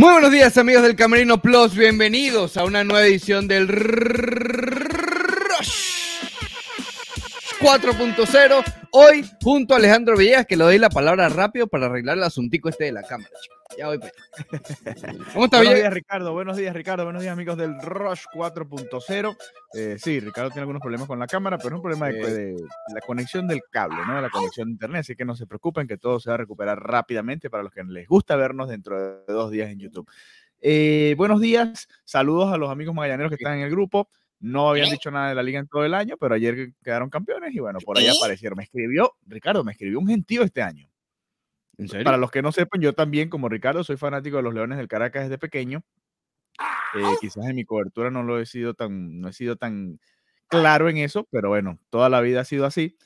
Muy buenos días amigos del Camerino Plus, bienvenidos a una nueva edición del 4.0. Hoy junto a Alejandro Villegas, que le doy la palabra rápido para arreglar el asuntico este de la cámara. Ya voy para ¿Cómo está Buenos días Ricardo, buenos días Ricardo, buenos días amigos del Rush 4.0. Eh, sí, Ricardo tiene algunos problemas con la cámara, pero es un problema de, la conexión del cable, ¿no? De la conexión de internet, así que no se preocupen que todo se va a recuperar rápidamente para los que les gusta vernos dentro de dos días en YouTube. Eh, buenos días, saludos a los amigos magallaneros que están en el grupo. No habían dicho nada de la liga en todo el año, pero ayer quedaron campeones y bueno, por ahí aparecieron. Me escribió, Ricardo, me escribió un gentío este año. Para los que no sepan, yo también, como Ricardo, soy fanático de los Leones del Caracas desde pequeño. Eh, quizás en mi cobertura no lo he sido tan, no he sido tan claro en eso, pero bueno, toda la vida ha sido así.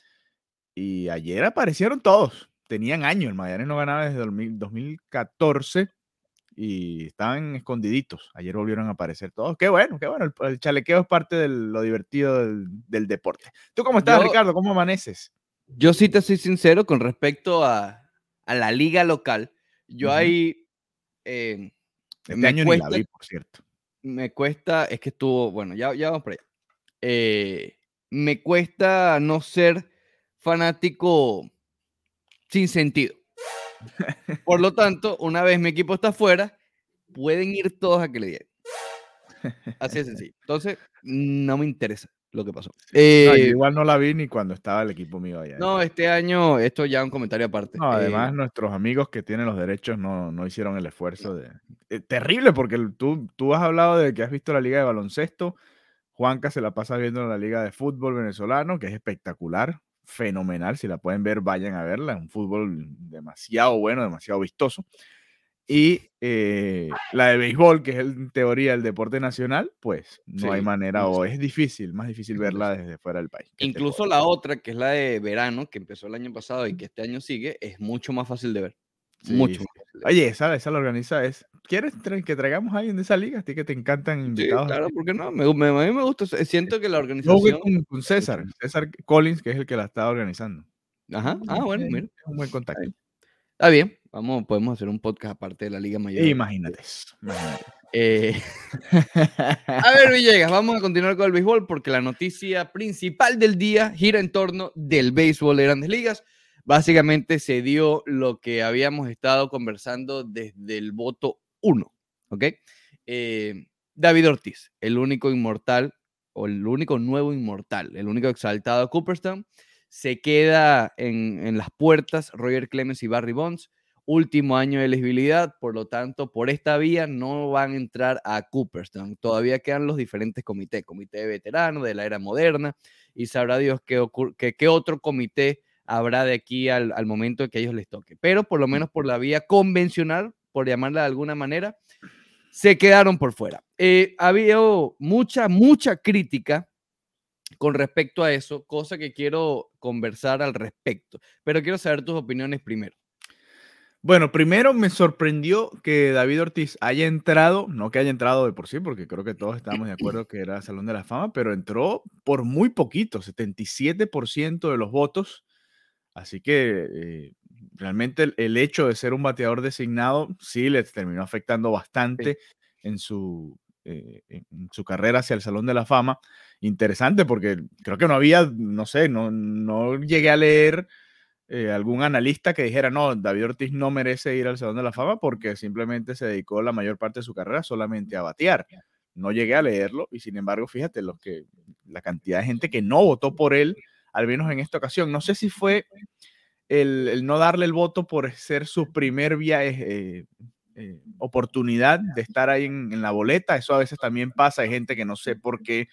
Y ayer aparecieron todos. Tenían años. El Magallanes no ganaba desde 2014 y estaban escondiditos. Ayer volvieron a aparecer todos. Qué bueno, qué bueno. El, chalequeo es parte de lo divertido del, deporte. ¿Tú cómo estás, Ricardo? ¿Cómo amaneces? Yo sí te soy sincero con respecto a, a la liga local, yo ahí... Eh, este me año cuesta, por cierto. Me cuesta, es que estuvo, bueno, ya, ya vamos por allá. Eh, me cuesta no ser fanático sin sentido. Por lo tanto, una vez mi equipo está fuera, pueden ir todos a que le den. Así de sencillo. Entonces, no me interesa lo que pasó. Eh, igual no la vi ni cuando estaba el equipo mío allá. No, este año, esto ya un comentario aparte. además, eh, nuestros amigos que tienen los derechos no, no hicieron el esfuerzo de. Eh, terrible, porque tú, tú has hablado de que has visto la liga de baloncesto. Juanca se la pasa viendo la liga de fútbol venezolano, que es espectacular, fenomenal. Si la pueden ver, vayan a verla. Es un fútbol demasiado bueno, demasiado vistoso. Y eh, la de béisbol, que es en teoría el deporte nacional, pues no hay manera o es difícil, más difícil verla desde fuera del país. Incluso la otra, que es la de verano, que empezó el año pasado y que este año sigue, es mucho más fácil de ver. Mucho. Oye, esa, esa la organiza es. ¿Quieres que traigamos a alguien de esa liga? A ti que te encantan invitados. claro, ¿por qué no? Me, a mí me gusta. Siento que la organización. Con, con César, César Collins, que es el que la está organizando. Ajá. Ah, bueno, mira. Es un buen contacto. Está bien, vamos, podemos hacer un podcast aparte de la Liga Mayor. Imagínate. Eh, a ver, Villegas, vamos a continuar con el béisbol porque la noticia principal del día gira en torno del béisbol de grandes ligas. Básicamente se dio lo que habíamos estado conversando desde el voto 1, ¿ok? Eh, David Ortiz, el único inmortal o el único nuevo inmortal, el único exaltado a Cooperstown se queda en, las puertas Roger Clemens y Barry Bonds. Último año de elegibilidad, por lo tanto, por esta vía no van a entrar a Cooperstown. Todavía quedan los diferentes comités, comité de veteranos de la era moderna, y sabrá Dios qué, qué, otro comité habrá de aquí al, momento que a ellos les toque. Pero por lo menos por la vía convencional, por llamarla de alguna manera, se quedaron por fuera. Eh, había mucha, mucha crítica con respecto a eso, cosa que quiero conversar al respecto, pero quiero saber tus opiniones primero. Bueno, primero me sorprendió que David Ortiz haya entrado, no que haya entrado de por sí, porque creo que todos estábamos de acuerdo que era Salón de la Fama, pero entró por muy poquito, 77% de los votos. Así que eh, realmente el, hecho de ser un bateador designado sí le terminó afectando bastante en, su, eh, en su carrera hacia el Salón de la Fama. Interesante porque creo que no había, no sé, no, no llegué a leer eh, algún analista que dijera, no, David Ortiz no merece ir al Salón de la Fama porque simplemente se dedicó la mayor parte de su carrera solamente a batear. No llegué a leerlo y sin embargo, fíjate, los que, la cantidad de gente que no votó por él, al menos en esta ocasión. No sé si fue el, no darle el voto por ser su primer viaje, eh, eh, oportunidad de estar ahí en, en, la boleta. Eso a veces también pasa. Hay gente que no sé por qué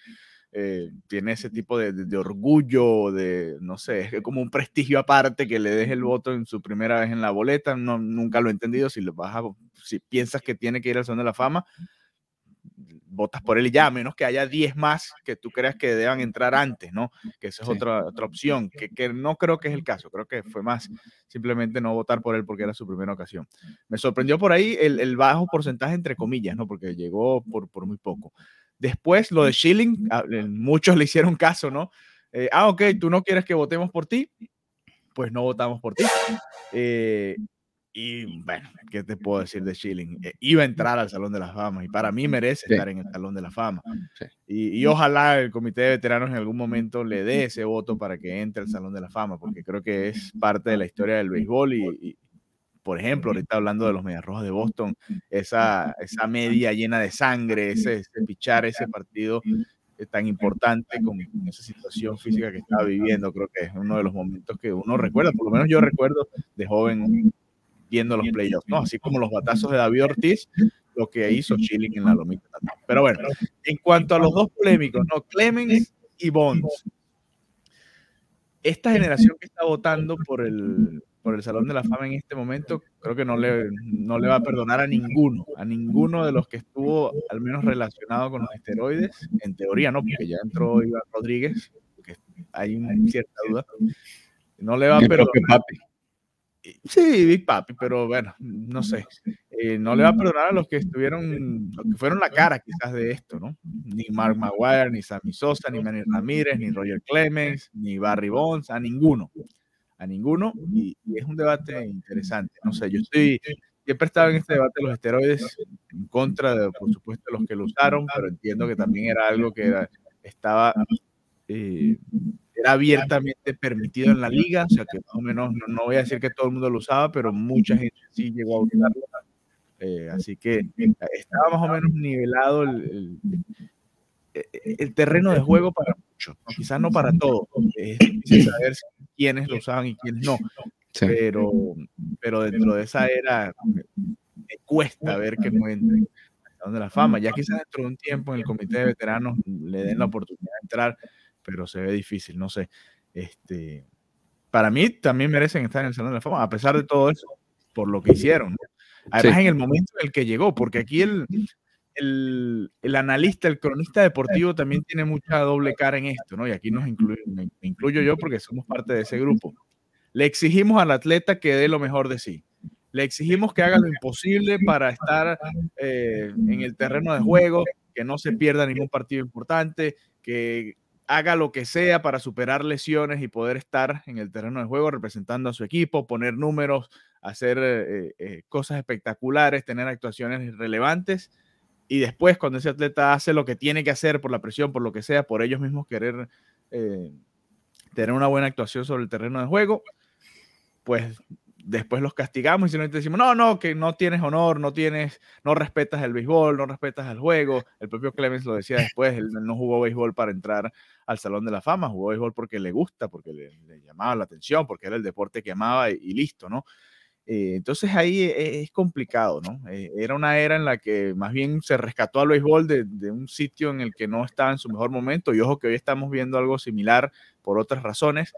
eh, tiene ese tipo de, de, orgullo, de, no sé, es como un prestigio aparte que le deje el voto en su primera vez en la boleta. No, nunca lo he entendido. Si, lo vas si piensas que tiene que ir al Salón de la Fama, votas por él y ya, a menos que haya 10 más que tú creas que deban entrar antes, ¿no? Que esa es otra, otra opción, que, que, no creo que es el caso, creo que fue más simplemente no votar por él porque era su primera ocasión. Me sorprendió por ahí el, el bajo porcentaje, entre comillas, ¿no? Porque llegó por, por muy poco. Después, lo de Schilling, muchos le hicieron caso, ¿no? Eh, ah, ok, tú no quieres que votemos por ti, pues no votamos por ti. Eh, Y bueno, ¿qué te puedo decir de Schilling? Eh, iba a entrar al Salón de la Fama y para mí merece estar en el Salón de la Fama. Y, y, ojalá el Comité de Veteranos en algún momento le dé ese voto para que entre al Salón de la Fama, porque creo que es parte de la historia del béisbol y, por ejemplo, ahorita hablando de los Medias Rojas de Boston, esa, esa media llena de sangre, ese, ese pichar, ese partido tan importante con, esa situación física que estaba viviendo, creo que es uno de los momentos que uno recuerda, por lo menos yo recuerdo de joven viendo los playoffs, ¿no? Así como los batazos de David Ortiz, lo que hizo Chilling en la lomita Pero bueno, en cuanto a los dos polémicos, ¿no? Clemens y Bonds. Esta generación que está votando por el, por el Salón de la Fama en este momento, creo que no le, no le va a perdonar a ninguno, a ninguno de los que estuvo al menos relacionado con los esteroides, en teoría no, porque ya entró Iván Rodríguez, que hay una cierta duda, no le va a perdonar. Sí, Big Papi, pero bueno, no sé. Eh, no le va a perdonar a los que estuvieron, los que fueron la cara quizás de esto, ¿no? Ni Mark Maguire, ni Sammy Sosa, ni Manny Ramírez, ni Roger Clemens, ni Barry Bonds, a ninguno. A ninguno. Y, es un debate interesante. No sé, yo estoy, siempre estaba en este debate de los esteroides en contra de, por supuesto, los que lo usaron, pero entiendo que también era algo que estaba eh, era abiertamente permitido en la liga, o sea que más o menos, no, voy a decir que todo el mundo lo usaba, pero mucha gente sí llegó a usarlo. Eh, así que estaba más o menos nivelado el, el, terreno de juego para muchos, quizás no para todos. Es difícil saber quiénes lo usaban y quiénes no, pero, pero dentro de esa era me, cuesta ver que no entre de la fama. Ya quizás dentro de un tiempo en el comité de veteranos le den la oportunidad de entrar pero se ve difícil, no sé. Este, para mí también merecen estar en el Salón de la Fama, a pesar de todo eso, por lo que hicieron. Además, en el momento en el que llegó, porque aquí el, el, el, analista, el cronista deportivo también tiene mucha doble cara en esto, ¿no? Y aquí nos incluyo, me incluyo yo porque somos parte de ese grupo. Le exigimos al atleta que dé lo mejor de sí. Le exigimos que haga lo imposible para estar eh, en el terreno de juego, que no se pierda ningún partido importante, que haga lo que sea para superar lesiones y poder estar en el terreno de juego representando a su equipo, poner números, hacer eh, eh, cosas espectaculares, tener actuaciones relevantes. Y después, cuando ese atleta hace lo que tiene que hacer por la presión, por lo que sea, por ellos mismos querer eh, tener una buena actuación sobre el terreno de juego, pues después los castigamos y simplemente decimos, no, no, que no tienes honor, no tienes, no respetas el béisbol, no respetas el juego. El propio Clemens lo decía después, él no jugó béisbol para entrar al Salón de la Fama, jugó béisbol porque le gusta, porque le, llamaba la atención, porque era el deporte que amaba y, listo, ¿no? Eh, entonces ahí e, es, complicado, ¿no? Eh, era una era en la que más bien se rescató al béisbol de, de un sitio en el que no estaba en su mejor momento y ojo que hoy estamos viendo algo similar por otras razones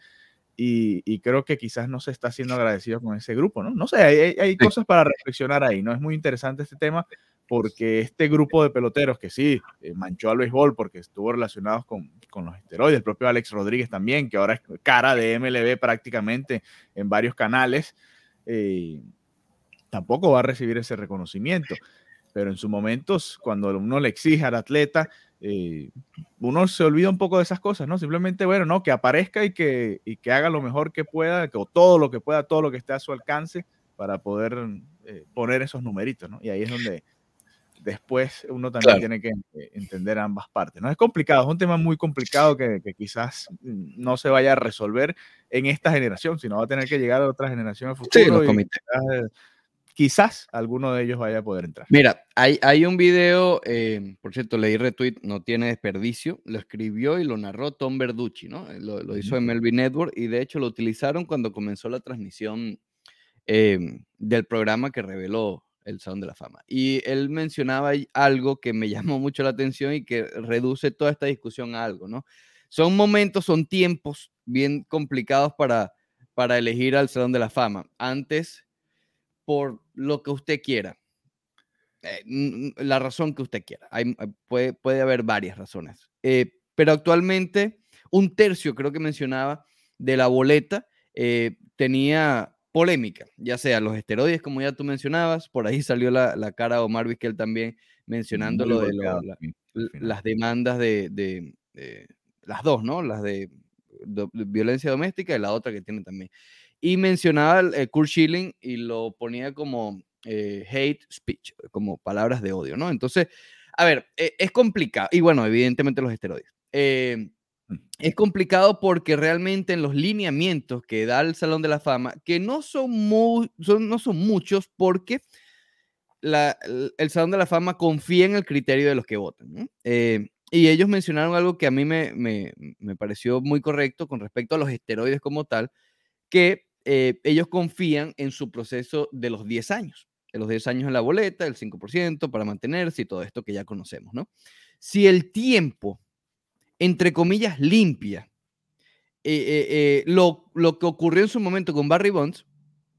y, creo que quizás no se está siendo agradecido con ese grupo, ¿no? No sé, hay, cosas para reflexionar ahí, ¿no? Es muy interesante este tema porque este grupo de peloteros que sí eh, manchó al béisbol porque estuvo relacionados con, con, los esteroides, el propio Alex Rodríguez también, que ahora es cara de MLB prácticamente en varios canales, eh, tampoco va a recibir ese reconocimiento. Pero en sus momentos, cuando uno le exige al atleta, eh, uno se olvida un poco de esas cosas, ¿no? Simplemente, bueno, no, que aparezca y que, y que haga lo mejor que pueda, que, o todo lo que pueda, todo lo que esté a su alcance para poder eh, poner esos numeritos, ¿no? Y ahí es donde después uno también tiene que entender ambas partes, ¿no? Es complicado, es un tema muy complicado que, que, quizás no se vaya a resolver en esta generación, sino va a tener que llegar a otra generación en futuro. Sí, los comités quizás alguno de ellos vaya a poder entrar. Mira, hay, hay un video, eh, por cierto, leí retweet, no tiene desperdicio, lo escribió y lo narró Tom Verducci, ¿no? Eh, lo, hizo en Melvin Network y de hecho lo utilizaron cuando comenzó la transmisión eh, del programa que reveló el Salón de la Fama. Y él mencionaba algo que me llamó mucho la atención y que reduce toda esta discusión a algo, ¿no? Son momentos, son tiempos bien complicados para, para elegir al Salón de la Fama. Antes por lo que usted quiera. Eh, la razón que usted quiera. Hay, eh, puede, puede haber varias razones. Eh, pero actualmente, un tercio, creo que mencionaba, de la boleta tenía polémica, ya sea los esteroides, como ya tú mencionabas, por ahí salió la, la cara de Omar Vizquel también mencionando lo de las demandas de, de, las dos, ¿no? Las de, violencia doméstica y la otra que tiene también. Y mencionaba el, Kurt Schilling y lo ponía como hate speech, como palabras de odio, ¿no? Entonces, a ver, es complicado. Y bueno, evidentemente los esteroides. Mm. es complicado porque realmente en los lineamientos que da el Salón de la Fama, que no son, muy, son, no son muchos porque el Salón de la Fama confía en el criterio de los que votan. Eh, y ellos mencionaron algo que a mí me, me, me, pareció muy correcto con respecto a los esteroides como tal, que eh, ellos confían en su proceso de los 10 años, de los 10 años en la boleta, el 5% para mantenerse y todo esto que ya conocemos, ¿no? Si el tiempo, entre comillas, limpia eh, lo, lo que ocurrió en su momento con Barry Bonds,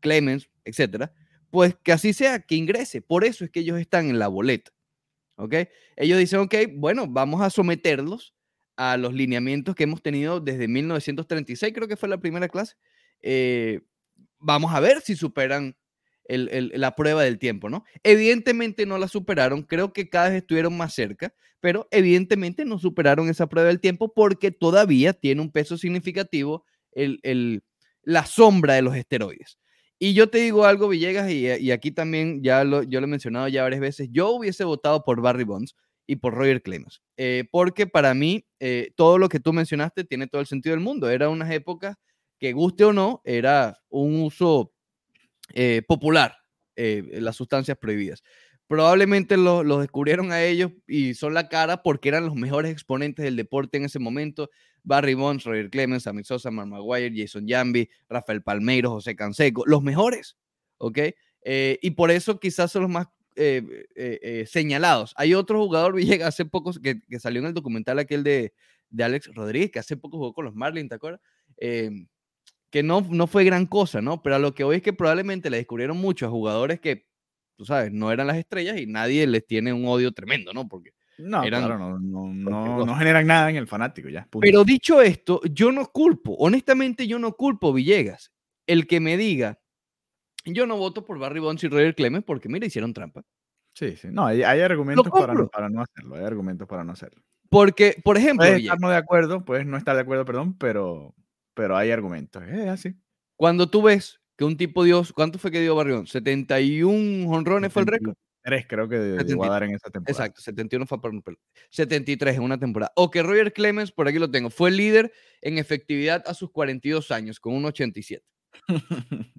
Clemens, etcétera, pues que así sea, que ingrese. Por eso es que ellos están en la boleta. ¿Ok? Ellos dicen, ok, bueno, vamos a someterlos a los lineamientos que hemos tenido desde 1936, creo que fue la primera clase. Eh, vamos a ver si superan la prueba del tiempo, ¿no? Evidentemente no la superaron, creo que cada vez estuvieron más cerca, pero evidentemente no superaron esa prueba del tiempo porque todavía tiene un peso significativo el, la sombra de los esteroides. Y yo te digo algo, Villegas, y, aquí también ya lo, yo lo he mencionado ya varias veces, yo hubiese votado por Barry Bonds y por Roger Clemens, eh, porque para mí eh, todo lo que tú mencionaste tiene todo el sentido del mundo. Era unas épocas que guste o no, era un uso eh, popular, las sustancias prohibidas. Probablemente los descubrieron a ellos y son la cara porque eran los mejores exponentes del deporte en ese momento. Barry Bonds, Roger Clemens, Sammy Sosa, Mark Maguire, Jason Jambi, Rafael Palmeiro, José Canseco, los mejores, ¿ok? Eh, y por eso quizás son los más eh, eh, señalados. Hay otro jugador, Villegas, hace poco, que, salió en el documental aquel de, de, Alex Rodríguez, que hace poco jugó con los Marlins, ¿te acuerdas? Que no, no fue gran cosa, ¿no? Pero a lo que hoy es que probablemente le descubrieron mucho a jugadores que, tú sabes, no eran las estrellas y nadie les tiene un odio tremendo, ¿no? Porque no, claro, no, no, no, generan nada en el fanático ya. Pero dicho esto, yo no culpo, honestamente yo no culpo Villegas, el que me diga, yo no voto por Barry Bonds y Roger Clemens porque mira, hicieron trampa. Sí, sí, no, hay, argumentos para no, para no, hacerlo, hay argumentos para no hacerlo. Porque, por ejemplo... Puedes estar no de acuerdo, puedes no estar de acuerdo, perdón, pero, pero hay argumentos, es así. Cuando tú ves que un tipo dio, ¿cuánto fue que dio Barry Bonds? ¿71 honrones fue el récord? creo que llegó a dar en esa temporada. Exacto, 71 fue por 73 en una temporada. O que Roger Clemens, por aquí lo tengo, fue líder en efectividad a sus 42 años, con un 87.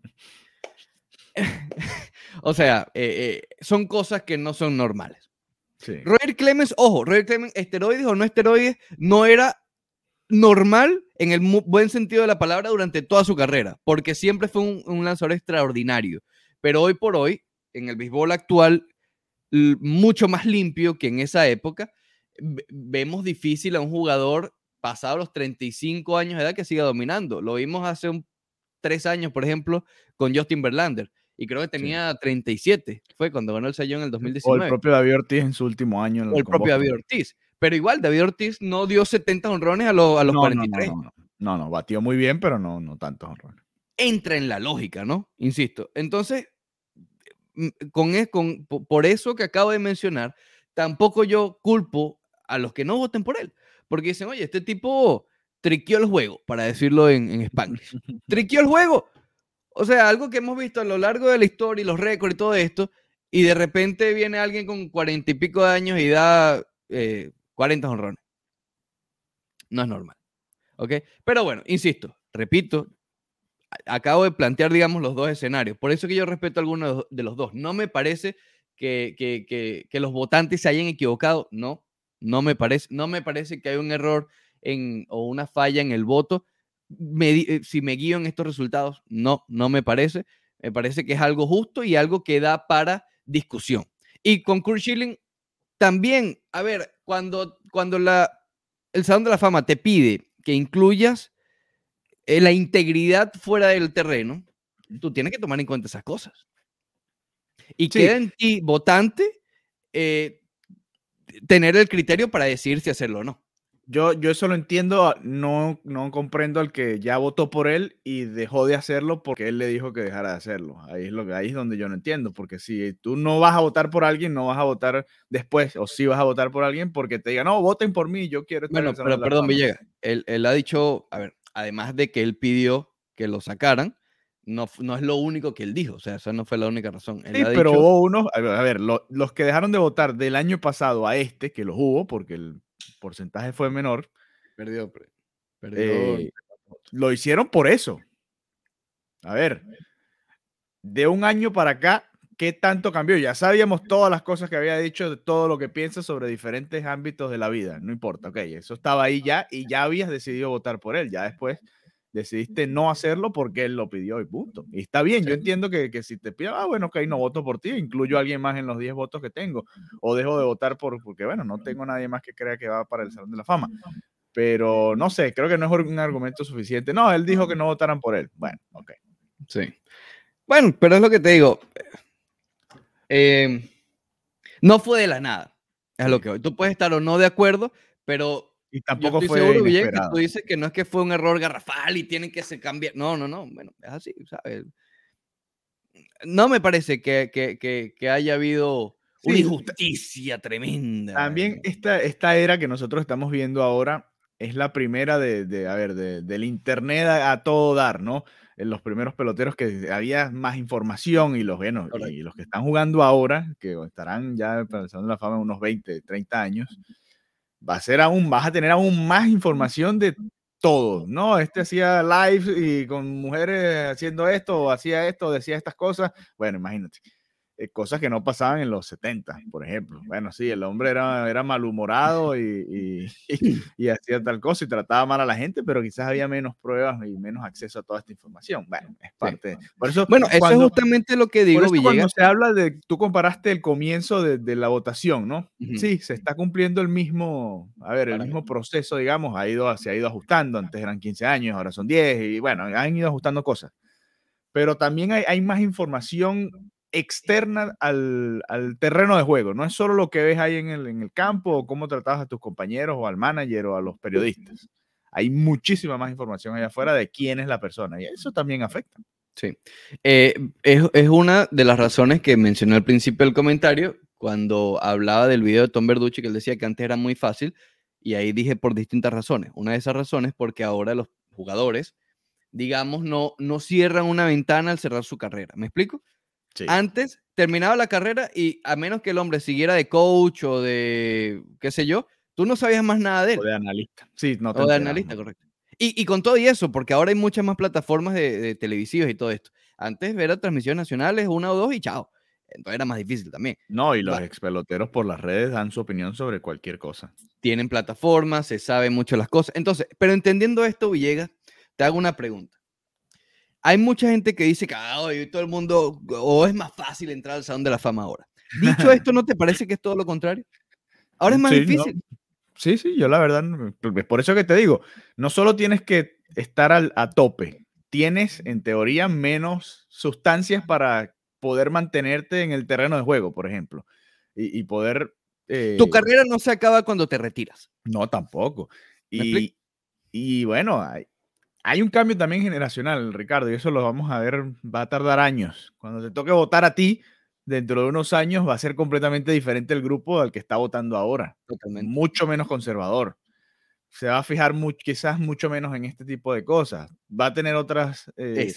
o sea, eh, eh, son cosas que no son normales. Roger Clemens, ojo, Roger Clemens, esteroides o no esteroides, no era normal en el buen sentido de la palabra durante toda su carrera, porque siempre fue un, un lanzador extraordinario. Pero hoy por hoy, en el béisbol actual, mucho más limpio que en esa época. Vemos difícil a un jugador pasado los 35 años de edad que siga dominando. Lo vimos hace un, tres años, por ejemplo, con Justin Verlander. Y creo que tenía 37. Fue cuando ganó el Sayón en el 2019. O el propio David Ortiz en su último año. o el propio David Ortiz. Pero igual, David Ortiz no dio 70 honrones a, a los 43. No no, no batió muy bien, pero no, no tantos honrones. Entra en la lógica, ¿no? Insisto. Entonces, con, con, por eso que acabo de mencionar, tampoco yo culpo a los que no voten por él, porque dicen, oye, este tipo triquió el juego, para decirlo en, en español. triquió el juego. O sea, algo que hemos visto a lo largo de la historia y los récords y todo esto, y de repente viene alguien con cuarenta y pico de años y da eh, 40 honrones. No es normal. ¿Ok? Pero bueno, insisto, repito, acabo de plantear, digamos, los dos escenarios. Por eso que yo respeto a alguno de los dos. No me parece que, que, los votantes se hayan equivocado. No, no me parece. No me parece que hay un error en, o una falla en el voto. Eh, si me guío en estos resultados, no, no me parece. Me parece que es algo justo y algo que da para discusión. Y con Kurt Schilling, también, a ver, cuando, cuando la, el Salón de la Fama te pide que incluyas eh, la integridad fuera del terreno, tú tienes que tomar en cuenta esas cosas. Y queda en ti, votante, eh, tener el criterio para decidir si hacerlo o no. Yo, yo eso lo entiendo, no, no comprendo al que ya votó por él y dejó de hacerlo porque él le dijo que dejara de hacerlo. Ahí es, lo ahí es donde yo no entiendo, porque si tú no vas a votar por alguien, no vas a votar después, o si vas a votar por alguien porque te diga, no, voten por mí, yo quiero estar Bueno, pero perdón, Villegas, él, él ha dicho, a ver, además de que él pidió que lo sacaran, no, no es lo único que él dijo, o sea, esa no fue la única razón. sí, pero hubo unos, a ver, los que dejaron de votar del año pasado a este, que los hubo, porque el porcentaje fue menor. Perdió, perdió. Eh, lo hicieron por eso. A ver, de un año para acá, ¿qué tanto cambió? Ya sabíamos todas las cosas que había dicho, de todo lo que piensa sobre diferentes ámbitos de la vida. No importa, ok, eso estaba ahí ya y ya habías decidido votar por él. Ya después decidiste no hacerlo porque él lo pidió y punto. Y está bien, yo entiendo que, que, si te pide, ah, bueno, ok, no voto por ti, incluyo a alguien más en los 10 votos que tengo, o dejo de votar por, porque, bueno, no tengo nadie más que crea que va para el Salón de la Fama. Pero no sé, creo que no es un argumento suficiente. No, él dijo que no votaran por él. Bueno, ok. Sí. Bueno, pero es lo que te digo. Eh, no fue de la nada. Es lo que Tú puedes estar o no de acuerdo, pero y tampoco fue seguro, bien, que tú dices que no es que fue un error garrafal y tienen que se cambiar. No, no, no. Bueno, es así, ¿sabes? No me parece que, que, que, haya habido una injusticia tremenda. También esta, esta era que nosotros estamos viendo ahora es la primera de, de a ver, de, del internet a, todo dar, ¿no? En los primeros peloteros que había más información y los, bueno, y los que están jugando ahora, que estarán ya pensando en la fama unos 20, 30 años, va a ser aún, vas a tener aún más información de todo, ¿no? Este hacía live y con mujeres haciendo esto, o hacía esto, decía estas cosas. Bueno, imagínate. Eh, cosas que no pasaban en los 70, por ejemplo. Bueno, sí, el hombre era, era malhumorado y, y, hacía tal cosa y trataba mal a la gente, pero quizás había menos pruebas y menos acceso a toda esta información. Bueno, es parte. Por eso, bueno, eso es justamente lo que digo, por Cuando se habla de, tú comparaste el comienzo de, de la votación, ¿no? Sí, se está cumpliendo el mismo, a ver, el mismo proceso, digamos, ha ido, se ha ido ajustando. Antes eran 15 años, ahora son 10 y bueno, han ido ajustando cosas. Pero también hay, hay más información externa al, terreno de juego. No es solo lo que ves ahí en el, en el campo o cómo tratabas a tus compañeros o al manager o a los periodistas. Hay muchísima más información allá afuera de quién es la persona y eso también afecta. Sí. Eh, es, una de las razones que mencioné al principio del comentario cuando hablaba del video de Tom Verducci que él decía que antes era muy fácil y ahí dije por distintas razones. Una de esas razones porque ahora los jugadores, digamos, no, no cierran una ventana al cerrar su carrera. ¿Me explico? Antes terminaba la carrera y a menos que el hombre siguiera de coach o de qué sé yo, tú no sabías más nada de él. O de analista. Sí, no O de analista, correcto. Y, con todo y eso, porque ahora hay muchas más plataformas de, televisivos y todo esto. Antes ver transmisiones nacionales, una o dos y chao. Entonces era más difícil también. No, y los ex peloteros por las redes dan su opinión sobre cualquier cosa. Tienen plataformas, se sabe mucho las cosas. Entonces, pero entendiendo esto, Villegas, te hago una pregunta hay mucha gente que dice que ah, hoy todo el mundo, o es más fácil entrar al Salón de la Fama ahora. Dicho esto, ¿no te parece que es todo lo contrario? Ahora es más difícil. Sí, sí, yo la verdad, es por eso que te digo, no solo tienes que estar al, a tope, tienes en teoría menos sustancias para poder mantenerte en el terreno de juego, por ejemplo, y, poder... Eh, tu carrera no se acaba cuando te retiras. No, tampoco. Y, y bueno, hay, hay un cambio también generacional, Ricardo, y eso lo vamos a ver, va a tardar años. Cuando te toque votar a ti, dentro de unos años va a ser completamente diferente el grupo al que está votando ahora. Totalmente. Mucho menos conservador. Se va a fijar quizás mucho menos en este tipo de cosas. Va a tener otras... Eh,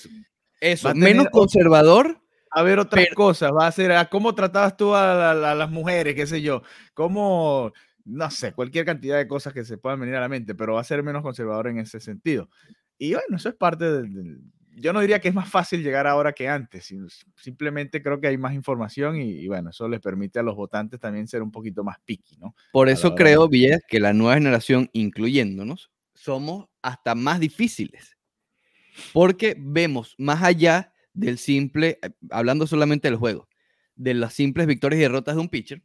eso, menos conservador. A ver otras cosas. Va a ser a cómo tratabas tú a, a, las mujeres, qué sé yo. Cómo no sé, cualquier cantidad de cosas que se puedan venir a la mente, pero va a ser menos conservador en ese sentido. Y bueno, eso es parte del... yo no diría que es más fácil llegar ahora que antes, simplemente creo que hay más información y, bueno, eso les permite a los votantes también ser un poquito más picky, ¿no? Por eso creo, Villegas, que la nueva generación, incluyéndonos, somos hasta más difíciles, porque vemos más allá del simple, eh, hablando solamente del juego, de las simples victorias y derrotas de un pitcher,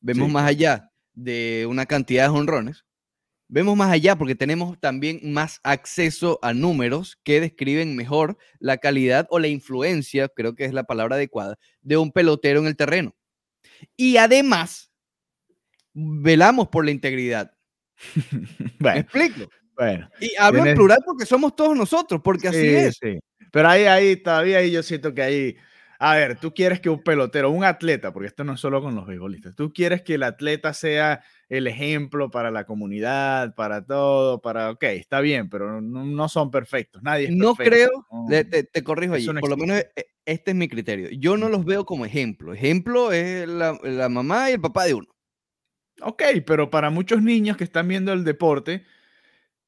vemos más allá de una cantidad de honrones, vemos más allá porque tenemos también más acceso a números que describen mejor la calidad o la influencia, creo que es la palabra adecuada, de un pelotero en el terreno. Y además, velamos por la integridad. ¿Me explico? Bueno, y hablo en plural porque somos todos nosotros, porque así es. Sí. Pero ahí, ahí todavía ahí yo siento que hay, A ver, tú quieres que un pelotero, un atleta, porque esto no es solo con los beisbolistas, tú quieres que el atleta sea el ejemplo para la comunidad, para todo, para, ok, está bien, pero no, son perfectos, nadie es No creo, te, corrijo ahí, por lo menos e, este es mi criterio. Yo no los veo como ejemplo. Ejemplo es la, la mamá y el papá de uno. Ok, pero para muchos niños que están viendo el deporte,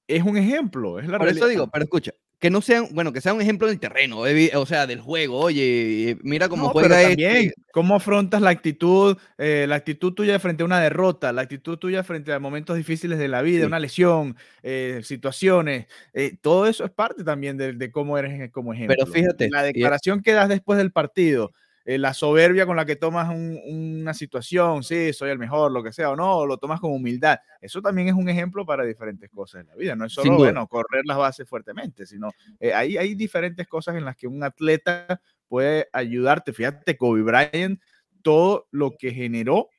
es un ejemplo, es la Por eso digo, pero escucha, que no sean, bueno, que sea un ejemplo del terreno, o sea, del juego. Oye, mira cómo juega pero también, este cómo afrontas la actitud, eh, la actitud tuya frente a una derrota, la actitud tuya frente a momentos difíciles de la vida, una lesión, eh, situaciones. Eh, todo eso es parte también de, cómo eres como ejemplo. Pero fíjate. La declaración que das después del partido, eh, la soberbia con la que tomas una situación, sí, soy el mejor, lo que sea, o no, lo tomas con humildad. Eso también es un ejemplo para diferentes cosas en la vida. No es solo, bueno, correr las bases fuertemente, sino eh, hay, hay diferentes cosas en las que un atleta puede ayudarte. Fíjate, Kobe Bryant, todo lo que generó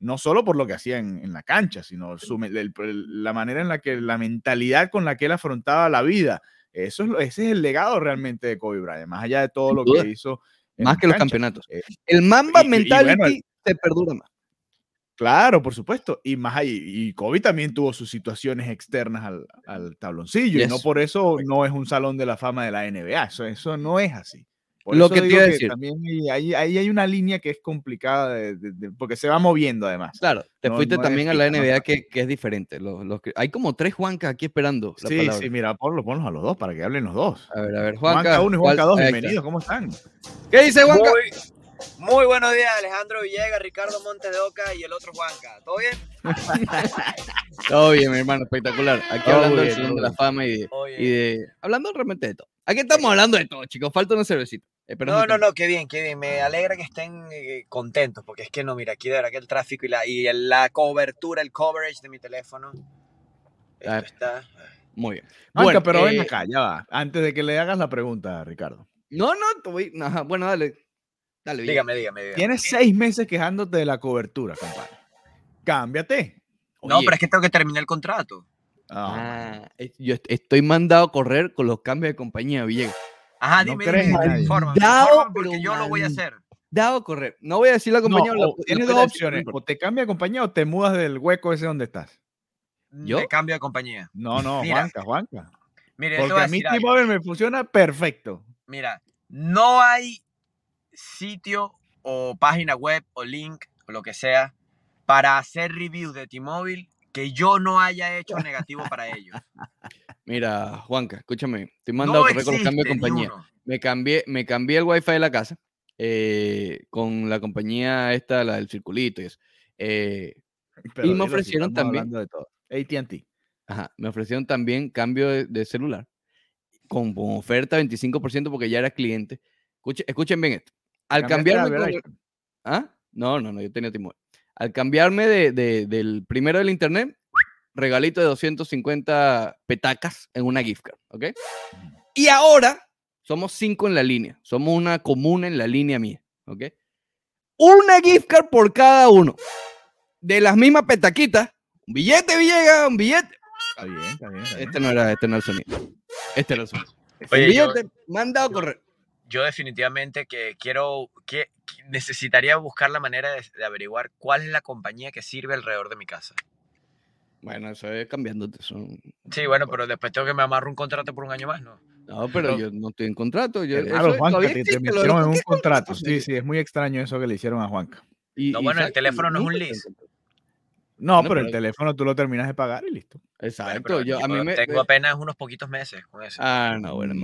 no solo por lo que hacía en, la cancha, sino la manera en la que, la mentalidad con la que él afrontaba la vida. Eso es, ese es el legado realmente de Kobe Bryant, más allá de todo lo que hizo más que los campeonatos. Eh, el Mamba Mentality se perdura más. Claro, por supuesto. Y más ahí, y Kobe también tuvo sus situaciones externas al, tabloncillo. Y no por eso no es un salón de la fama de la NBA. Eso, eso no es así. Lo que te iba a decir. También ahí, hay una línea que es complicada porque se va moviendo además. Claro, te fuiste también a la NBA que, es diferente. Los, que, hay como tres Juancas aquí esperando. sí, sí, mira, ponlos, ponlos a los dos para que hablen los dos. A ver, a ver, Juanca. Juanca 1 y Juanca 2, bienvenidos, ¿cómo están? ¿Qué dice Juanca? Muy, buenos días, Alejandro Villegas, Ricardo Montes de Oca y el otro Juanca. ¿Todo bien? todo bien, mi hermano, espectacular. Aquí hablando del Salón de la Fama y de, y de, Hablando realmente de todo. Aquí estamos hablando de todo, chicos. Falta una cervecita. Eh, no, no, no, qué bien, qué bien. Me alegra que estén eh, contentos, porque es que no, mira, aquí de verdad que el tráfico y la, y la cobertura, el coverage de mi teléfono. Esto está. Muy bien. bueno, pero ven eh, acá, ya va. Antes de que le hagas la pregunta, Ricardo. No, no, voy... bueno, dale. Dale, dígame, dígame, dígame. Tienes seis meses quejándote de la cobertura, compadre. Cámbiate. No, pero es que tengo que terminar el contrato. Ah, yo estoy mandado a correr con los cambios de compañía, Villegas. Ajá, dime, no dime, informa, dado, porque yo lo voy a hacer. Dado a correr. No voy a decir la compañía. No, tienes dos opciones. O te cambia de compañía o te mudas del hueco ese donde estás. ¿Yo? Te cambio de compañía. No, no, Juanca, Juanca. Mire, Porque a, mí T-Mobile me funciona perfecto. Mira, no hay sitio o página web o link o lo que sea para hacer reviews de T-Mobile que yo no haya hecho negativo para ellos. Mira, Juanca, escúchame, estoy mandando a correr con los cambios de compañía. Me cambié, me cambié el wifi de la casa eh, con la compañía esta, la del circulito y eso. Eh, y me ofrecieron también. ATT. Ajá, me ofrecieron también cambio de, celular con, oferta 25% porque ya era cliente. Escuchen, bien esto. Al cambiarme. ¿Ah? No, no, no, yo tenía timón. Al cambiarme de, del primero del internet, regalito de 250 petacas en una gift card, ¿ok? Y ahora somos cinco en la línea, somos una comuna en la línea mía, ¿ok? Una gift card por cada uno. De las mismas petaquitas, un billete Villegas, un billete. Está bien, está bien. Este no era, este no era el sonido. Este era el sonido. Oye, billete, mandado a correr. Yo definitivamente que quiero, que, necesitaría buscar la manera de averiguar cuál es la compañía que sirve alrededor de mi casa. Bueno, eso es cambiando. Sí, bueno, pero después tengo que me amarro un contrato por un año más, ¿no? No, pero yo no estoy en contrato. Yo, claro, Juanca, te, te metieron en un contrato. Sí, sí, es muy extraño eso que le hicieron a Juanca. Y, no, bueno, el teléfono no es un lease. No, pero, el teléfono tú lo terminas de pagar y listo. Exacto. yo, a mí me, tengo apenas unos poquitos meses con eso. Ah, no, bueno.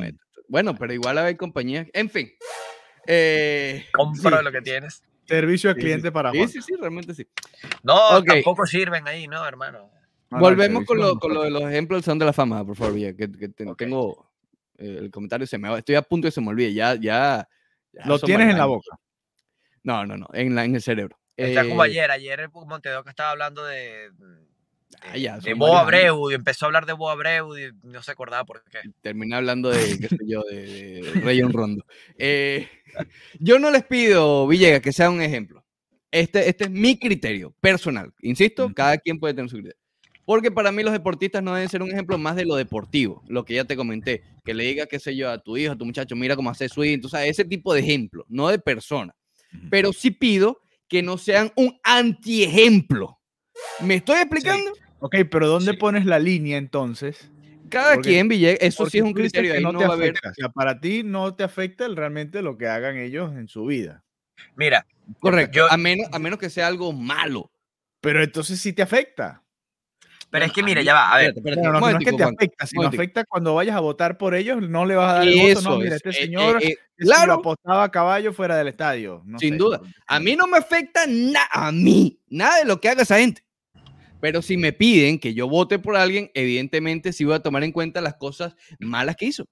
Bueno, pero igual hay compañías. En fin. Eh, Compro lo que tienes. Servicio al cliente para Juanca. Sí, sí, sí, realmente sí. No, tampoco sirven ahí, ¿no, hermano? Volvemos con lo, con lo, de los ejemplos del Salón de la Fama, por favor, que, que tengo eh, el comentario, se me estoy a punto de se me olvide, ya, ya. lo tienes en la boca. No, no, no, en, la, en el cerebro. Está como eh, ayer, ayer el Montedoca estaba hablando de, de, ah, de Bo Abreu, y empezó a hablar de Bo Abreu y no se acordaba por qué. Terminé hablando de, qué sé yo, de, de Rayon Rondo. Eh, yo no les pido, Villegas, que sea un ejemplo. Este, este es mi criterio personal. Insisto, cada quien puede tener su criterio. Porque para mí los deportistas no deben ser un ejemplo más de lo deportivo, lo que ya te comenté, que le diga, qué sé yo, a tu hijo, a tu muchacho, mira cómo hace swing, sabes, ese tipo de ejemplo, no de persona. Pero sí pido que no sean un antiejemplo. ¿Me estoy explicando? Ok, pero ¿dónde Sí. pones la línea entonces? Cada Porque- quien, Villegas, eso sí es un criterio. que ahí no no te va a haber- afecta. O sea, para ti no te afecta el- realmente lo que hagan ellos en su vida. Mira, Correcto, Yo- a, menos, a menos que sea algo malo. Pero entonces sí te afecta. pero es que a mira, mí- ya va, a ver. espérate, no, un no es que te afecta, sino afecta cuando vayas a votar por ellos, no le vas a dar el voto. No, mira, es, este eh, señor eh, eh, claro. apostaba a caballo fuera del estadio. no Sin sé. duda. A mí no me afecta nada, a mí, nada de lo que haga esa gente. Pero si me piden que yo vote por alguien, evidentemente sí voy a tomar en cuenta las cosas malas que hizo.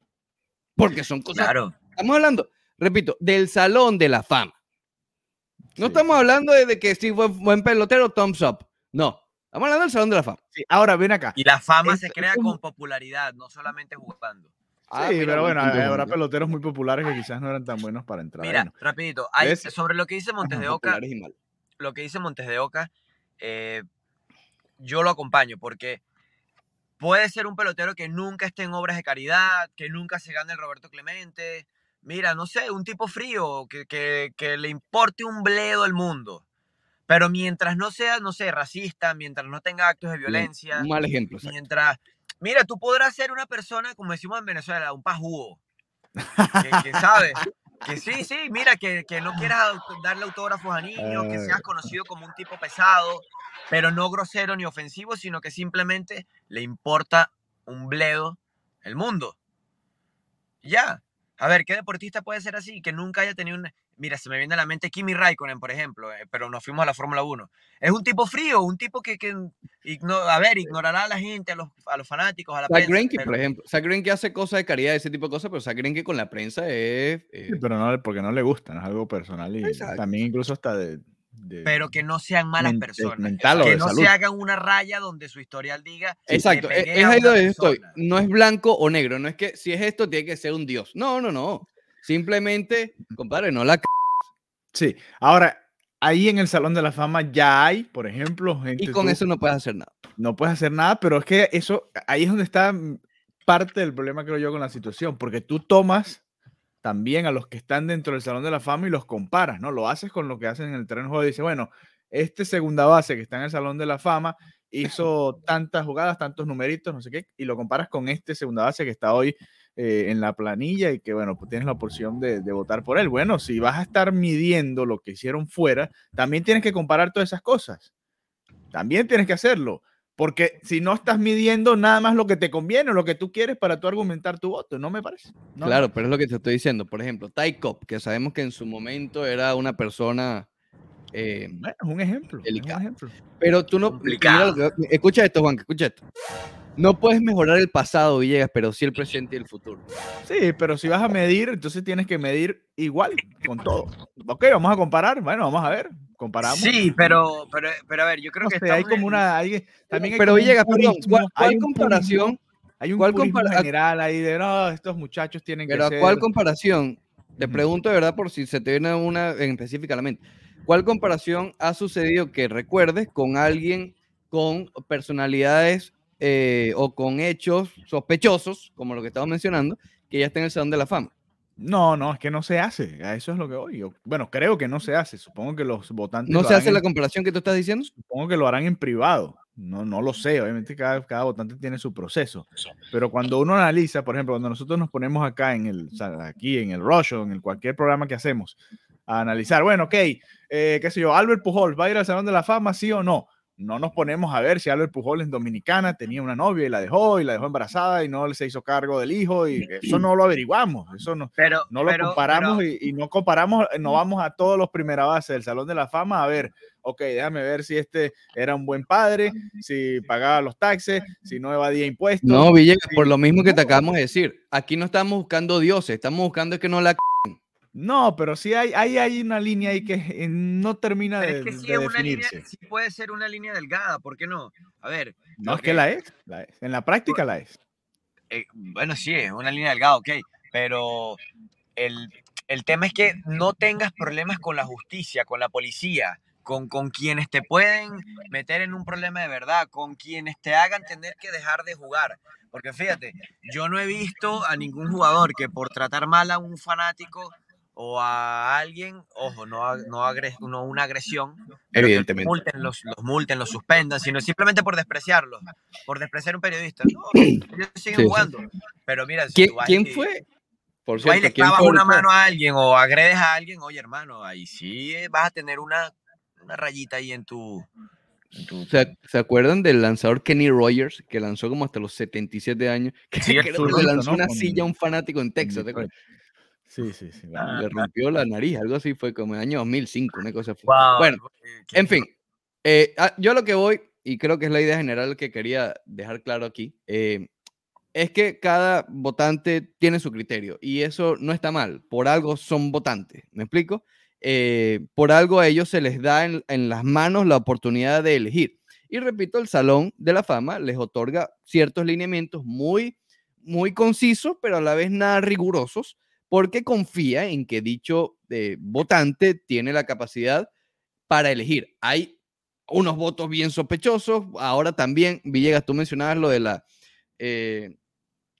Porque son cosas. Claro. Estamos hablando, repito, del Salón de la Fama. No Sí. estamos hablando de, que si fue buen pelotero, thumbs up. No. Estamos hablando del Salón de la Fama. Sí, Ahora, ven acá. Y la fama Es- se crea como- con popularidad, no solamente jugando. Ah, sí, mira, pero buen bueno, habrá peloteros muy populares que quizás no eran tan buenos para entrar. Mira, Bueno, rapidito, hay- sobre lo que dice Montes de Oca, lo que dice Montes de Oca, eh, yo lo acompaño porque puede ser un pelotero que nunca esté en obras de caridad, que nunca se gane el Roberto Clemente. Mira, no sé, un tipo frío, que, que- que le importe un bledo el mundo. Pero mientras no sea, no sé, racista, mientras no tenga actos de violencia, Un mal ejemplo. exacto. mientras... Mira, tú podrás ser una persona, como decimos en Venezuela, un pajúo. Que, que sabe. Que sí, sí, mira, que, que no quieras darle autógrafos a niños, que seas conocido como un tipo pesado, pero no grosero ni ofensivo, sino que simplemente le importa un bledo el mundo. Ya. A ver, ¿qué deportista puede ser así? Que nunca haya tenido un... Mira, se me viene a la mente Kimi Raikkonen, por ejemplo, eh, pero nos fuimos a la Fórmula 1. Es un tipo frío, un tipo que, que igno- a ver, ignorará a la gente, a los, a los fanáticos, a la Zach prensa. Greinke, pero- por ejemplo. Zach Greinke hace cosas de caridad, ese tipo de cosas, pero Zach Greinke con la prensa es... eh, sí, pero no, porque no le gusta, no es algo personal y Exacto. también incluso hasta de... de- pero que no sean malas personas. mental o que de no salud. se hagan una raya donde su historial diga. "Le Exacto, es, pegué es a ahí donde yo estoy. persona". No es blanco o negro, no es que si es esto tiene que ser un dios. No, no, no. Simplemente, compadre, no la c- Sí, ahora, ahí en el Salón de la Fama ya hay, por ejemplo, gente... y con tú- eso no puedes hacer nada. no puedes hacer nada, pero es que eso, ahí es donde está mm, parte del problema, creo yo, con la situación, porque tú tomas también a los que están dentro del Salón de la Fama y los comparas, ¿no? Lo haces con lo que hacen en el terreno de juego y dices, bueno, este segunda base que está en el Salón de la Fama hizo tantas jugadas, tantos numeritos, no sé qué, y lo comparas con este segunda base que está hoy eh, en la planilla y que, bueno, pues tienes la opción de, de votar por él. Bueno, si vas a estar midiendo lo que hicieron fuera, también tienes que comparar todas esas cosas. También tienes que hacerlo. Porque si no estás midiendo nada más lo que te conviene o lo que tú quieres para tú argumentar tu voto, no me parece. No me claro, parece. pero es lo que te estoy diciendo. Por ejemplo, Ty Cobb, que sabemos que en su momento era una persona... eh, Bueno, es un ejemplo. es un Delicado. ejemplo. pero tú no... Mira escucha esto, Juan, escucha esto. No puedes mejorar el pasado, Villegas, pero sí el presente y el futuro. Sí, pero si vas a medir, entonces tienes que medir igual con todo. Ok, vamos a comparar. Bueno, vamos a ver. Comparamos. Sí, pero, pero, pero a ver, yo creo No que sé, hay como en- una. hay- también hay pero Villegas, perdón, ¿cuál, cuál hay comparación? purismo- Hay un ¿Cuál purismo compara- general ahí de no, estos muchachos tienen Pero que ¿a cuál ser. comparación? Te pregunto de verdad por si se te viene una en específicamente. ¿Cuál comparación ha sucedido que recuerdes con alguien con personalidades eh, o con hechos sospechosos, como lo que estamos mencionando, que ya está en el Salón de la Fama? No, no, es que no se hace. A eso es lo que voy. Yo- bueno, creo que no se hace. Supongo que los votantes. ¿No se hace en- la comparación que tú estás diciendo? Supongo que lo harán en privado. No, no lo sé. Obviamente cada, cada votante tiene su proceso. Pero cuando uno analiza, por ejemplo, cuando nosotros nos ponemos acá en el, aquí en el Rush o en el cualquier programa que hacemos, a analizar, bueno, ok, eh, qué sé yo, Albert Pujol, ¿va a ir al Salón de la Fama, sí o no? No nos ponemos a ver si Albert Pujol es dominicana, tenía una novia y la dejó, y la dejó embarazada y no se hizo cargo del hijo, y eso no lo averiguamos, eso no, Pero, no lo pero- comparamos pero- y, y no comparamos, no vamos a todos los primera base del Salón de la Fama a ver, ok, déjame ver si este era un buen padre, si pagaba los taxes, si no evadía impuestos. No, Villegas, por lo mismo que te acabamos de decir. Aquí no estamos buscando dioses, estamos buscando que no la... c- No, pero sí hay, hay, hay una línea ahí que eh, no termina pero de, es que sí de es una línea, sí puede ser una línea delgada, ¿por qué no? A ver, No, es que la es, la es. En la práctica la es. eh, bueno, sí, es una línea delgada, ok, pero el, el tema es que no tengas problemas con la justicia, con la policía, con, con quienes te pueden meter en un problema de verdad, con quienes te hagan tener que dejar de jugar. Porque fíjate, yo no he visto a ningún jugador que por tratar mal a un fanático o a alguien, ojo, no, no, agres, no una agresión, Evidentemente. Los multen, los, los multen, los suspendan, sino simplemente por despreciarlos, por despreciar a un periodista. No, ellos siguen Sí, sí. jugando. Pero mira, si ¿Quién, tú vas quién y- fue? Por tú vas y cierto, le ¿quién clavas una mano a alguien o agredes a alguien, oye hermano, ahí sí eh, vas a tener una, una rayita ahí en tu... ¿Se, se acuerdan del lanzador Kenny Rogers, que lanzó como hasta los 77 años? Que Sí, que le lanzó ¿no? una silla a un fanático en Texas. ¿te? Sí, sí, sí. Ah, Le rompió la nariz, algo así fue como en el año 2005, una cosa fue. Wow, Bueno, en fin, eh, ah, yo lo que voy, y creo que es la idea general que quería dejar claro aquí, eh, es que cada votante tiene su criterio y eso no está mal, por algo son votantes, ¿me explico? Eh, por algo a ellos se les da en, en las manos la oportunidad de elegir. Y repito, el Salón de la Fama les otorga ciertos lineamientos muy, muy concisos, pero a la vez nada rigurosos, porque confía en que dicho eh, votante tiene la capacidad para elegir. Hay unos votos bien sospechosos. Ahora también, Villegas, tú mencionabas lo de la eh,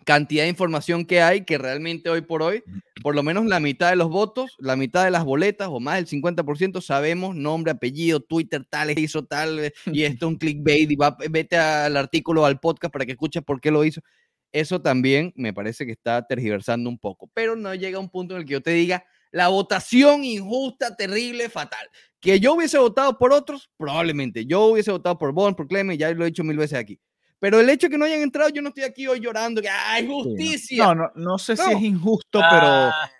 cantidad de información que hay, que realmente hoy por hoy, por lo menos la mitad de los votos, la mitad de las boletas o más del 50% sabemos nombre, apellido, Twitter, tal, hizo tal, y esto es un clickbait, y va, vete al artículo, al podcast para que escuches por qué lo hizo. Eso también me parece que está tergiversando un poco, pero no llega a un punto en el que yo te diga la votación injusta, terrible, fatal. Que yo hubiese votado por otros, probablemente. Yo hubiese votado por Bond, por Clemen, ya lo he dicho mil veces aquí. Pero el hecho de que no hayan entrado, yo no estoy aquí hoy llorando, que ¡ay, Sí, no. justicia! No, no, no sé si es injusto, pero Ah,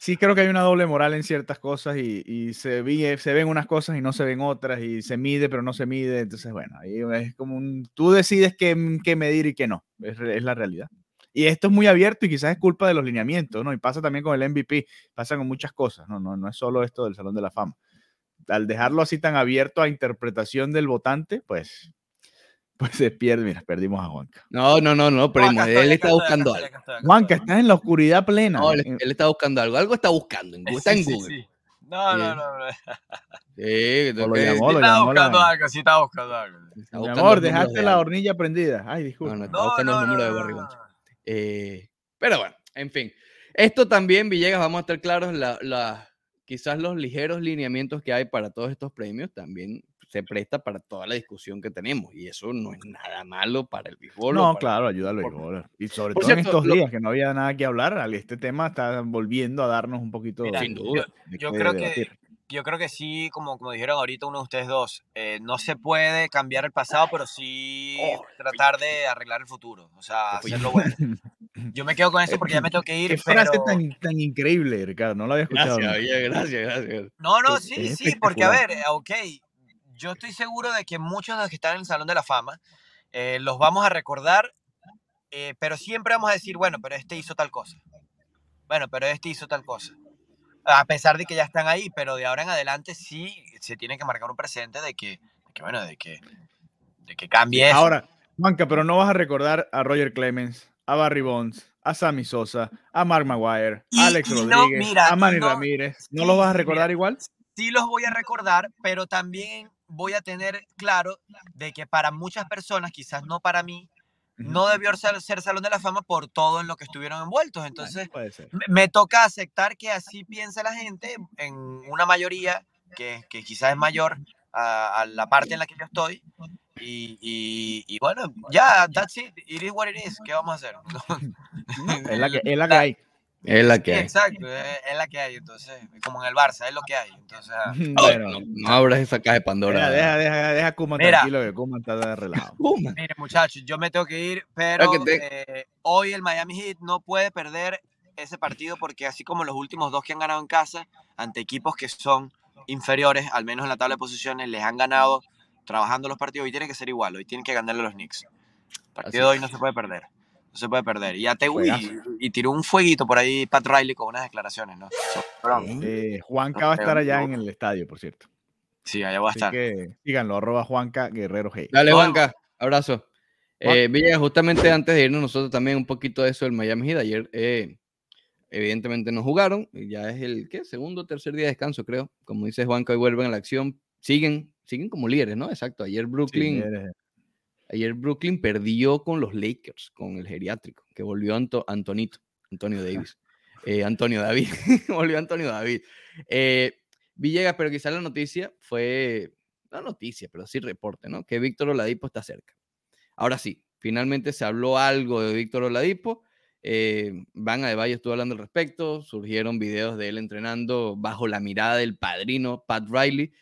sí creo que hay una doble moral en ciertas cosas y, se, vi- se ven unas cosas y no se ven otras y se mide pero no se mide. Entonces, bueno, ahí es como un... Tú decides qué, qué medir y qué no. Es, es la realidad. Y esto es muy abierto y quizás es culpa de los lineamientos, ¿no? Y pasa también con el MVP, pasa con muchas cosas, ¿no? No, no es solo esto del Salón de la Fama. Al dejarlo así tan abierto a interpretación del votante, pues, pues se pierde. Mira, perdimos a Juanca. No, no, no, no, no, primo, acá él está acá buscando acá algo. acá acá Juanca, estás en la oscuridad plena. No, él, en- él está buscando algo, algo está buscando, en- está en Sí, sí, Google. sí. No, no, Bien. no, no. Sí, lo llamó, Sí lo estaba llamó la- buscando algo, sí estaba buscando algo. está Mi buscando amor, dejaste de la algo. hornilla prendida. Ay, disculpa. No, no, está No, buscando no, los no, números de no, no, no. Eh, pero bueno, en fin. Esto también, Villegas, vamos a estar claros, la, la- quizás los ligeros lineamientos que hay para todos estos premios también se presta para toda la discusión que tenemos. Y eso no es nada malo para el béisbol. No, claro, ayuda al béisbol. Y sobre Por todo en cierto, estos lo- días que no había nada que hablar, este tema está volviendo a darnos un poquito Mira, de, Sin duda. Yo qué creo que yo creo que sí, como, como dijeron ahorita uno de ustedes dos, eh, no se puede cambiar el pasado, pero sí Oh, tratar de arreglar el futuro, o sea, hacerlo bueno. Yo me quedo con eso porque ya me tengo que ir, Qué frase pero... tan, tan increíble, Ricardo. No lo había escuchado. Gracias. Villegas, gracias, gracias. No, no, sí, es sí, porque a ver, eh, ok, yo estoy seguro de que muchos de los que están en el Salón de la Fama eh, los vamos a recordar, eh, pero siempre vamos a decir, bueno, pero este hizo tal cosa. Bueno, pero este hizo tal cosa. A pesar de que ya están ahí, pero de ahora en adelante sí se tiene que marcar un presente de que, de que bueno, de que, de que cambie eso. Ahora, Juanca, pero no vas a recordar a Roger Clemens, a Barry Bonds, a Sammy Sosa, a Mark Maguire, Y- a Alex y no, Rodríguez, mira, a Manny no- Ramírez. ¿No los vas a recordar mira. igual? sí los voy a recordar, pero también voy a tener claro de que para muchas personas, quizás no para mí, no debió ser, ser Salón de la Fama por todo en lo que estuvieron envueltos. Entonces, me, me toca aceptar que así piensa la gente en una mayoría que, que quizás es mayor a, a la parte en la que yo estoy. Y, y- y bueno, ya, that's it. It is what it is. ¿Qué vamos a hacer? Es la que, es la que hay. Es la Sí, que hay. exacto, es, es la que hay. Entonces, como en el Barça, es lo que hay. Entonces, ah, Bueno, no, no abras esa caja de Pandora. deja, deja, deja, deja a Koeman Mira. tranquilo, que Koeman está de relajado. Puma. Mire, muchachos, yo me tengo que ir, pero que te- eh, hoy el Miami Heat no puede perder ese partido porque así como los últimos dos que han ganado en casa, ante equipos que son inferiores, al menos en la tabla de posiciones, les han ganado trabajando los partidos. Hoy tiene que ser igual, hoy tienen que ganarle a los Knicks. El partido de hoy no se puede perder. No se puede perder. Y ya te uy, Juegazo. y tiró un fueguito por ahí Pat Riley con unas declaraciones, ¿no? Eh, Juanca va a estar allá en el estadio, por cierto. Sí, allá voy a Así estar. que síganlo, arroba Juanca Guerrero G. Dale, Juanca. Abrazo. Juan- Eh, Villegas, justamente antes de irnos, nosotros también un poquito de eso del Miami Heat. Ayer, eh, evidentemente, no jugaron. y Ya es el ¿qué? segundo o tercer día de descanso, creo. Como dice Juanca, hoy vuelven a la acción. siguen, siguen como líderes, ¿no? Exacto. Ayer Brooklyn, ayer Brooklyn perdió con los Lakers, con el geriátrico, que volvió Antonito, Antonio Davis. Eh, Antonio David, volvió Antonio David. Eh, Villegas, pero quizás la noticia fue, no noticia, pero sí reporte, ¿no? Que Víctor Oladipo está cerca. Ahora sí, finalmente se habló algo de Víctor Oladipo. Eh, Van Adebayo estuvo hablando al respecto, surgieron videos de él entrenando bajo la mirada del padrino Pat Riley.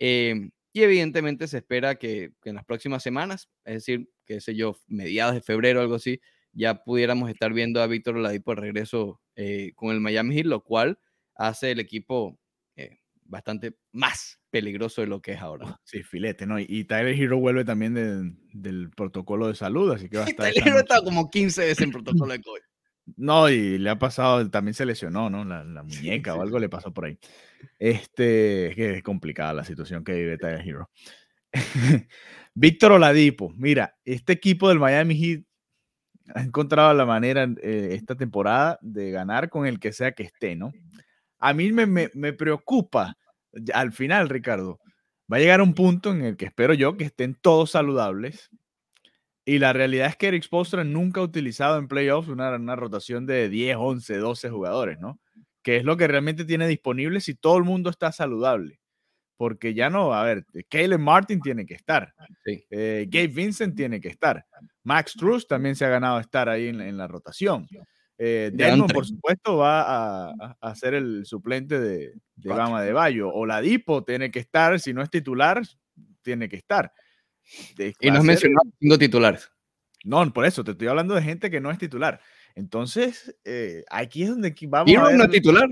Eh, y evidentemente se espera que, en las próximas semanas, es decir, qué sé yo, mediados de febrero o algo así, ya pudiéramos estar viendo a Víctor Oladipo de regreso eh, con el Miami Heat, lo cual hace el equipo bastante más peligroso de lo que es ahora. Sí, filete, ¿no? Y, Tyler Hero vuelve también del protocolo de salud, así que va a estar. Tyler Hero está como 15 veces en protocolo de COVID. No, y le ha pasado, también se lesionó, ¿no? La, muñeca o algo le pasó por ahí. Este, que es complicada la situación que vive Tyler Hero. Víctor Oladipo, mira, este equipo del Miami Heat ha encontrado la manera eh, esta temporada de ganar con el que sea que esté, ¿no? A mí me, me, preocupa al final, Ricardo. Va a llegar un punto en el que espero yo que estén todos saludables. Y la realidad es que Eric Spoelstra nunca ha utilizado en playoffs una, una, rotación de 10, 11, 12 jugadores, ¿no? Que es lo que realmente tiene disponible si todo el mundo está saludable. Porque ya no, a ver, Caleb Martin tiene que estar. Eh, Gabe Vincent tiene que estar. Max Truss también se ha ganado estar ahí en, en la rotación. Eh, por supuesto, va a, ser el suplente de, de Bama de Bayo. Oladipo tiene que estar, si no es titular, tiene que estar. Y no has mencionado cinco titulares. No, por eso, te estoy hablando de gente que no es titular. Entonces, eh, aquí es donde vamos Hero a no es titular.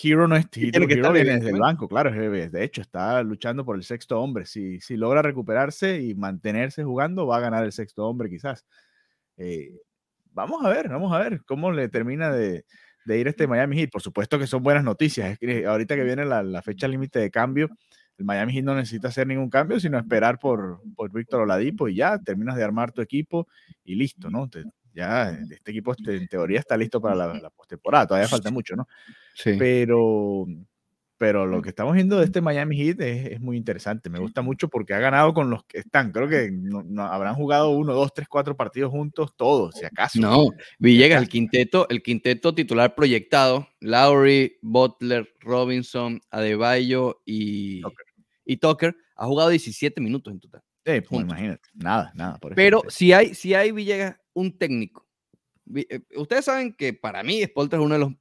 Hero no es titular, Hero viene desde el banco, claro. De hecho, está luchando por el sexto hombre. Si, si logra recuperarse y mantenerse jugando, va a ganar el sexto hombre quizás. Eh, vamos a ver, vamos a ver cómo le termina de, ir este Miami Heat. Por supuesto que son buenas noticias. Es que ahorita que viene la, fecha límite de cambio, el Miami Heat no necesita hacer ningún cambio, sino esperar por, por Víctor Oladipo y ya terminas de armar tu equipo y listo, ¿no? ya este equipo este, en teoría está listo para la, la postemporada. Todavía falta mucho, ¿no? Sí. Pero pero lo que estamos viendo de este Miami Heat es, muy interesante. Me gusta mucho porque ha ganado con los que están. Creo que no, habrán jugado uno, dos, tres, cuatro partidos juntos, todos, si acaso. No, Villegas, el quinteto, el quinteto titular proyectado, Lowry, Butler, Robinson, Adebayo y y Tucker ha jugado 17 minutos en total. Sí, pues imagínate, nada, nada. Por Pero si hay, si hay Villegas, un técnico. Eh, ustedes saben que para mí Spolter es uno de los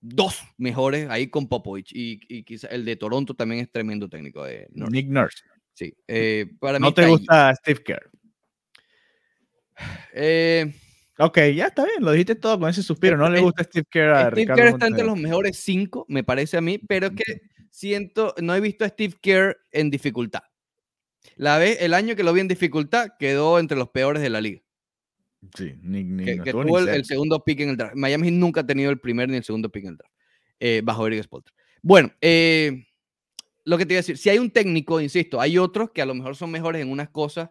dos mejores ahí con Popovich. Y, y quizá el de Toronto también es tremendo técnico. De Nick Nurse. Sí. Eh, para ¿No te gusta Steve Kerr? Eh, ok, ya está bien, lo dijiste todo con ese suspiro. No le gusta Steve Kerr a Steve Kerr está entre los mejores cinco, me parece a mí, pero es que siento, no he visto a Steve Kerr en dificultad. La vez, el año que lo vi en dificultad, quedó entre los peores de la liga. Sí, que, tuvo el, segundo pick en el draft. Miami nunca ha tenido el primer ni el segundo pick en el draft, eh, bajo Eric Spolter. Bueno, eh, lo que te iba a decir, si hay un técnico, insisto, hay otros que a lo mejor son mejores en unas cosas,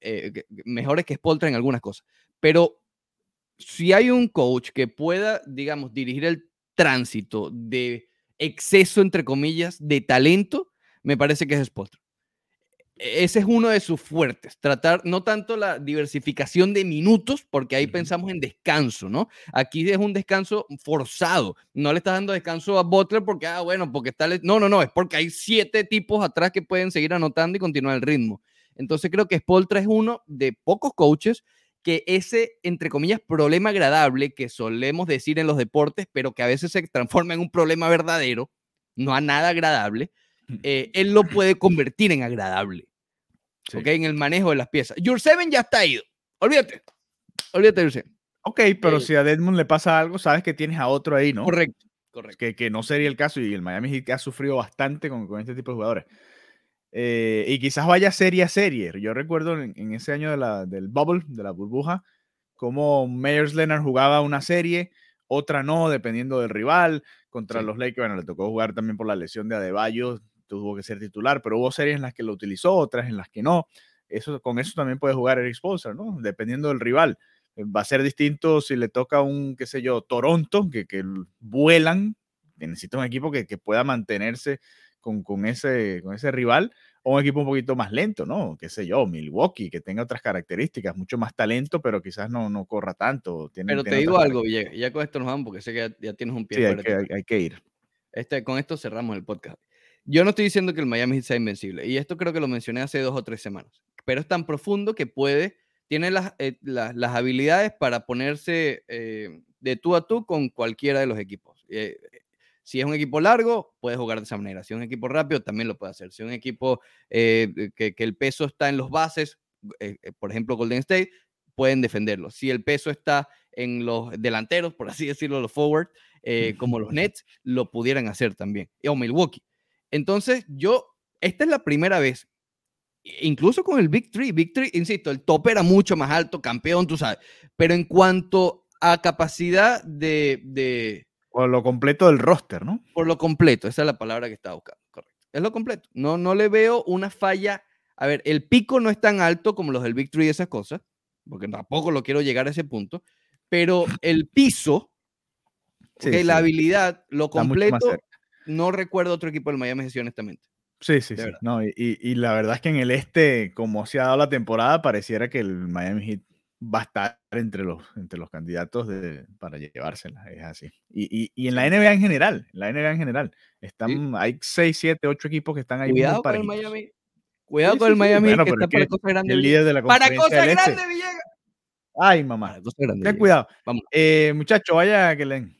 eh, mejores que Spolter en algunas cosas, pero si hay un coach que pueda, digamos, dirigir el tránsito de exceso, entre comillas, de talento, me parece que es Spolter ese es uno de sus fuertes, tratar no tanto la diversificación de minutos, porque ahí pensamos en descanso, ¿no? Aquí es un descanso forzado, no le estás dando descanso a Butler porque, ah, bueno, porque está, no, no, no, es porque hay siete tipos atrás que pueden seguir anotando y continuar el ritmo. Entonces creo que Spoltra es uno de pocos coaches que ese, entre comillas, problema agradable que solemos decir en los deportes, pero que a veces se transforma en un problema verdadero, no a nada agradable, eh, él lo puede convertir en agradable. ¿Ok? En el manejo de las piezas. Your Seven ya está ido. Olvídate. Olvídate Your Ok, pero eh, si a Deadmond le pasa algo, sabes que tienes a otro ahí, ¿no? Correcto. Correcto. Que, que no sería el caso y el Miami Heat ha sufrido bastante con, con este tipo de jugadores. Eh, y quizás vaya serie a serie. Yo recuerdo en, ese año de la, del bubble, de la burbuja, como Meyers Leonard jugaba una serie, otra no, dependiendo del rival. Contra los Lakers, bueno, le tocó jugar también por la lesión de Adebayo, tuvo que ser titular, pero hubo series en las que lo utilizó, otras en las que no. Eso, con eso también puede jugar Eric Spoelstra, ¿no? Dependiendo del rival. Eh, va a ser distinto si le toca un, qué sé yo, Toronto, que, que vuelan, necesita un equipo que, que, pueda mantenerse con, con, ese, con ese rival o un equipo un poquito más lento, ¿no? Qué sé yo, Milwaukee, que tenga otras características, mucho más talento, pero quizás no, no corra tanto. pero te digo algo, Villegas, ya con esto nos vamos porque sé que ya, tienes un pie. Sí, hay que, hay, que, ir. Este, con esto cerramos el podcast. Yo no estoy diciendo que el Miami Heat sea invencible, y esto creo que lo mencioné hace dos o tres semanas, pero es tan profundo que puede, tiene las, eh, las habilidades para ponerse eh, de tú a tú con cualquiera de los equipos. Eh, si es un equipo largo, puede jugar de esa manera. Si es un equipo rápido, también lo puede hacer. Si es un equipo que, que, el peso está en los bases, por ejemplo Golden State, pueden defenderlo. Si el peso está en los delanteros, por así decirlo, los forward, como los Nets, lo pudieran hacer también. O Milwaukee. Entonces, yo, esta es la primera vez, incluso con el Big Three, Big Three, insisto, el top era mucho más alto, campeón, tú sabes, pero en cuanto a capacidad de... de por lo completo del roster, ¿no? Por lo completo, esa es la palabra que estaba buscando, correcto. Es lo completo. No, no le veo una falla. A ver, el pico no es tan alto como los del Three y esas cosas, porque tampoco lo quiero llegar a ese punto, pero el piso, la habilidad, lo completo, no recuerdo otro equipo del Miami Heat, honestamente. Sí, sí, sí. No, y, y, la verdad es que en el este, como se ha dado la temporada, pareciera que el Miami Heat va a estar entre los, entre los candidatos de, para llevársela. Es así. Y, y, en la NBA en general, la NBA en general, están, hay 6, 7, 8 equipos que están ahí. Cuidado con el Miami. Cuidado con el Miami, que está para cosas grandes. El líder de la para cosas grandes, Villegas. Ay, mamá. Ten cuidado. Vamos. Eh, muchacho, vaya que leen.